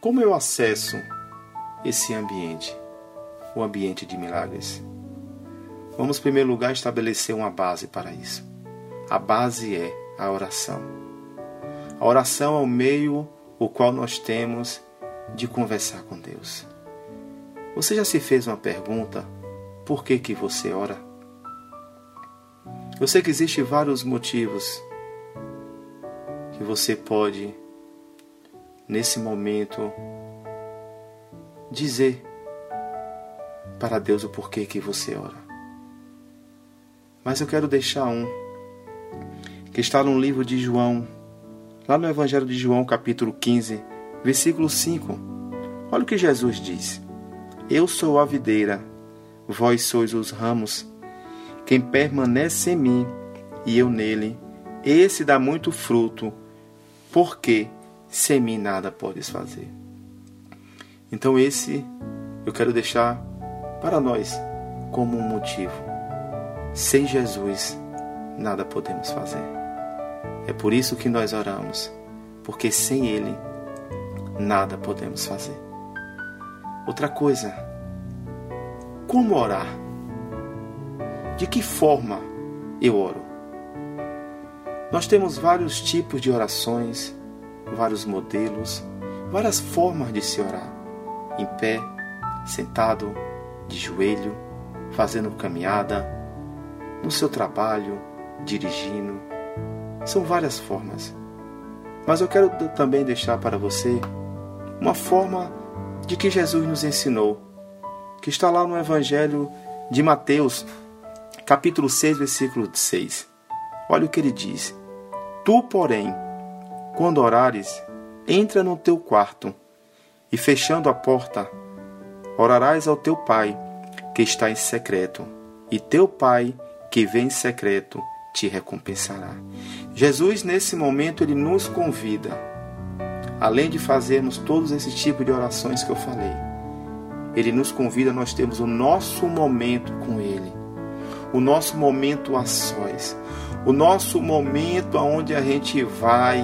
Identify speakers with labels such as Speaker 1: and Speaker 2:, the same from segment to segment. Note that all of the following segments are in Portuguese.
Speaker 1: Como eu acesso esse ambiente, o ambiente de milagres? Vamos, em primeiro lugar, estabelecer uma base para isso. A base é a oração. A oração é o meio o qual nós temos de conversar com Deus. Você já se fez uma pergunta: por que que você ora? Eu sei que existem vários motivos que você pode nesse momento, dizer para Deus o porquê que você ora. Mas eu quero deixar um que está no livro de João, lá no Evangelho de João, capítulo 15, versículo 5. Olha o que Jesus diz: Eu sou a videira, vós sois os ramos. Quem permanece em mim e eu nele, esse dá muito fruto, porque sem mim nada podes fazer. Então, esse eu quero deixar para nós como um motivo. Sem Jesus, nada podemos fazer. É por isso que nós oramos, porque sem Ele, nada podemos fazer. Outra coisa, como orar? De que forma eu oro? Nós temos vários tipos de orações vários modelos, várias formas de se orar. Em pé, sentado, de joelho, fazendo caminhada, no seu trabalho, dirigindo. São várias formas. Mas eu quero também deixar para você uma forma de que Jesus nos ensinou, que está lá no Evangelho de Mateus, capítulo 6, versículo 6. Olha o que ele diz: Tu, porém, quando orares, entra no teu quarto e, fechando a porta, orarás ao teu pai que está em secreto, e teu pai que vem em secreto te recompensará. Jesus, nesse momento, ele nos convida, além de fazermos todos esses tipos de orações que eu falei, ele nos convida, nós temos o nosso momento com ele, o nosso momento a sós, o nosso momento onde a gente vai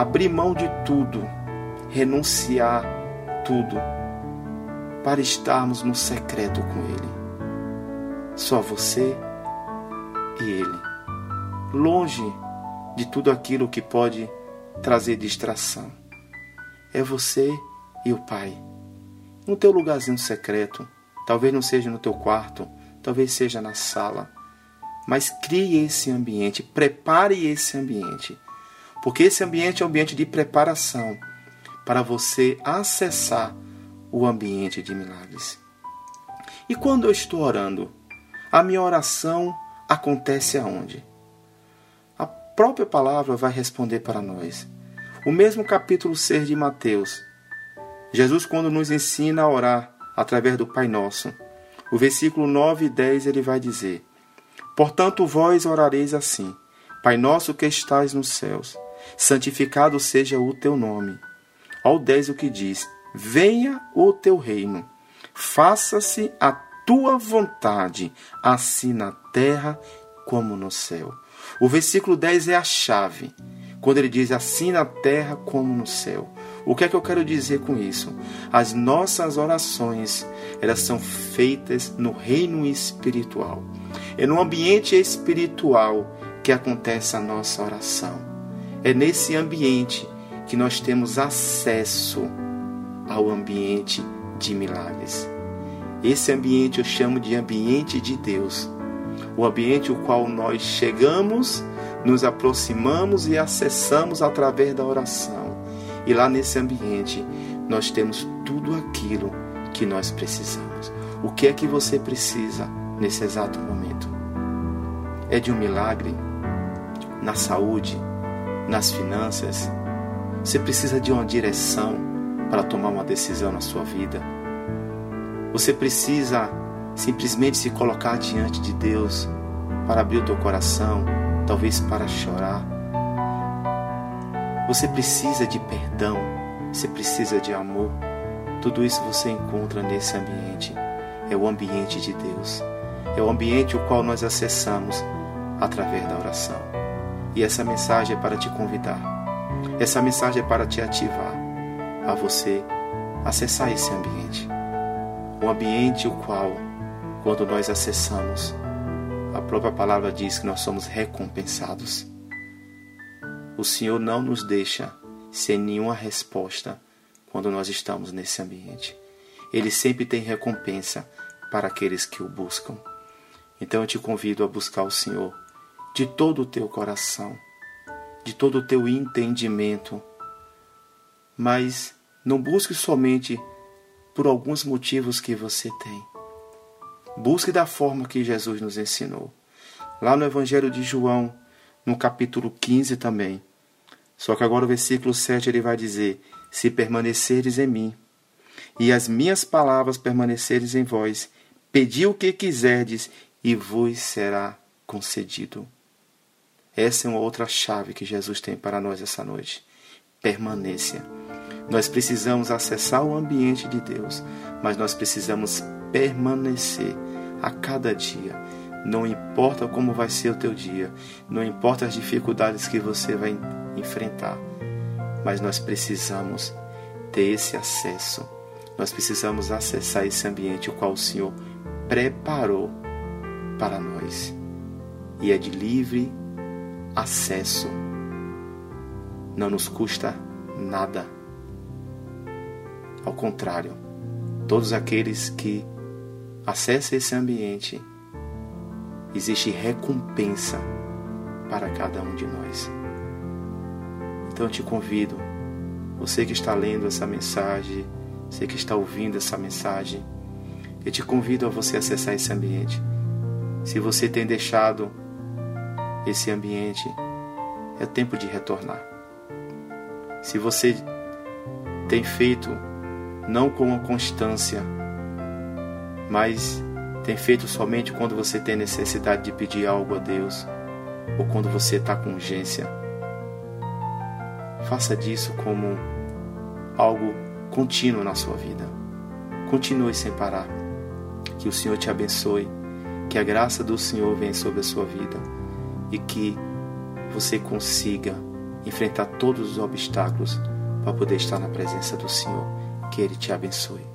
Speaker 1: abrir mão de tudo, renunciar tudo, para estarmos no secreto com Ele. Só você e Ele. Longe de tudo aquilo que pode trazer distração. É você e o Pai. No teu lugarzinho secreto, talvez não seja no teu quarto, talvez seja na sala, mas crie esse ambiente, prepare esse ambiente porque esse ambiente é um ambiente de preparação para você acessar o ambiente de milagres. E quando eu estou orando, a minha oração acontece aonde? A própria palavra vai responder para nós. O mesmo capítulo 6 de Mateus. Jesus, quando nos ensina a orar através do Pai Nosso, o versículo 9 e 10 ele vai dizer: Portanto, vós orareis assim: Pai nosso que estais nos céus, santificado seja o teu nome. Ao 10 o que diz: Venha o teu reino, faça-se a tua vontade, assim na terra como no céu. O versículo 10 é a chave, quando ele diz assim na terra como no céu. O que é que eu quero dizer com isso? As nossas orações, elas são feitas no reino espiritual. É no ambiente espiritual que acontece a nossa oração. É nesse ambiente que nós temos acesso ao ambiente de milagres. Esse ambiente eu chamo de ambiente de Deus. O ambiente o qual nós chegamos, nos aproximamos e acessamos através da oração. E lá nesse ambiente nós temos tudo aquilo que nós precisamos. O que é que você precisa nesse exato momento? é de um milagre na saúde, nas finanças. Você precisa de uma direção para tomar uma decisão na sua vida. Você precisa simplesmente se colocar diante de Deus para abrir o teu coração, talvez para chorar. Você precisa de perdão, você precisa de amor. Tudo isso você encontra nesse ambiente. É o ambiente de Deus. É o ambiente o qual nós acessamos através da oração. E essa mensagem é para te convidar. Essa mensagem é para te ativar a você acessar esse ambiente. O ambiente o qual, quando nós acessamos, a própria palavra diz que nós somos recompensados. O Senhor não nos deixa sem nenhuma resposta quando nós estamos nesse ambiente. Ele sempre tem recompensa para aqueles que o buscam. Então eu te convido a buscar o Senhor de todo o teu coração, de todo o teu entendimento. Mas não busque somente por alguns motivos que você tem. Busque da forma que Jesus nos ensinou. Lá no Evangelho de João, no capítulo 15 também. Só que agora o versículo 7 ele vai dizer: Se permaneceres em mim, e as minhas palavras permaneceres em vós, pedi o que quiserdes, e vos será concedido. Essa é uma outra chave que Jesus tem para nós essa noite. Permanência. Nós precisamos acessar o ambiente de Deus, mas nós precisamos permanecer a cada dia. Não importa como vai ser o teu dia, não importa as dificuldades que você vai enfrentar, mas nós precisamos ter esse acesso. Nós precisamos acessar esse ambiente o qual o Senhor preparou para nós. E é de livre acesso. Não nos custa nada. Ao contrário, todos aqueles que acessam esse ambiente, existe recompensa para cada um de nós. Então eu te convido, você que está lendo essa mensagem, você que está ouvindo essa mensagem, eu te convido a você acessar esse ambiente. Se você tem deixado esse ambiente, é tempo de retornar. Se você tem feito não com constância, mas tem feito somente quando você tem necessidade de pedir algo a Deus ou quando você está com urgência, faça disso como algo contínuo na sua vida. Continue sem parar. Que o Senhor te abençoe que a graça do Senhor venha sobre a sua vida e que você consiga enfrentar todos os obstáculos para poder estar na presença do Senhor. Que Ele te abençoe.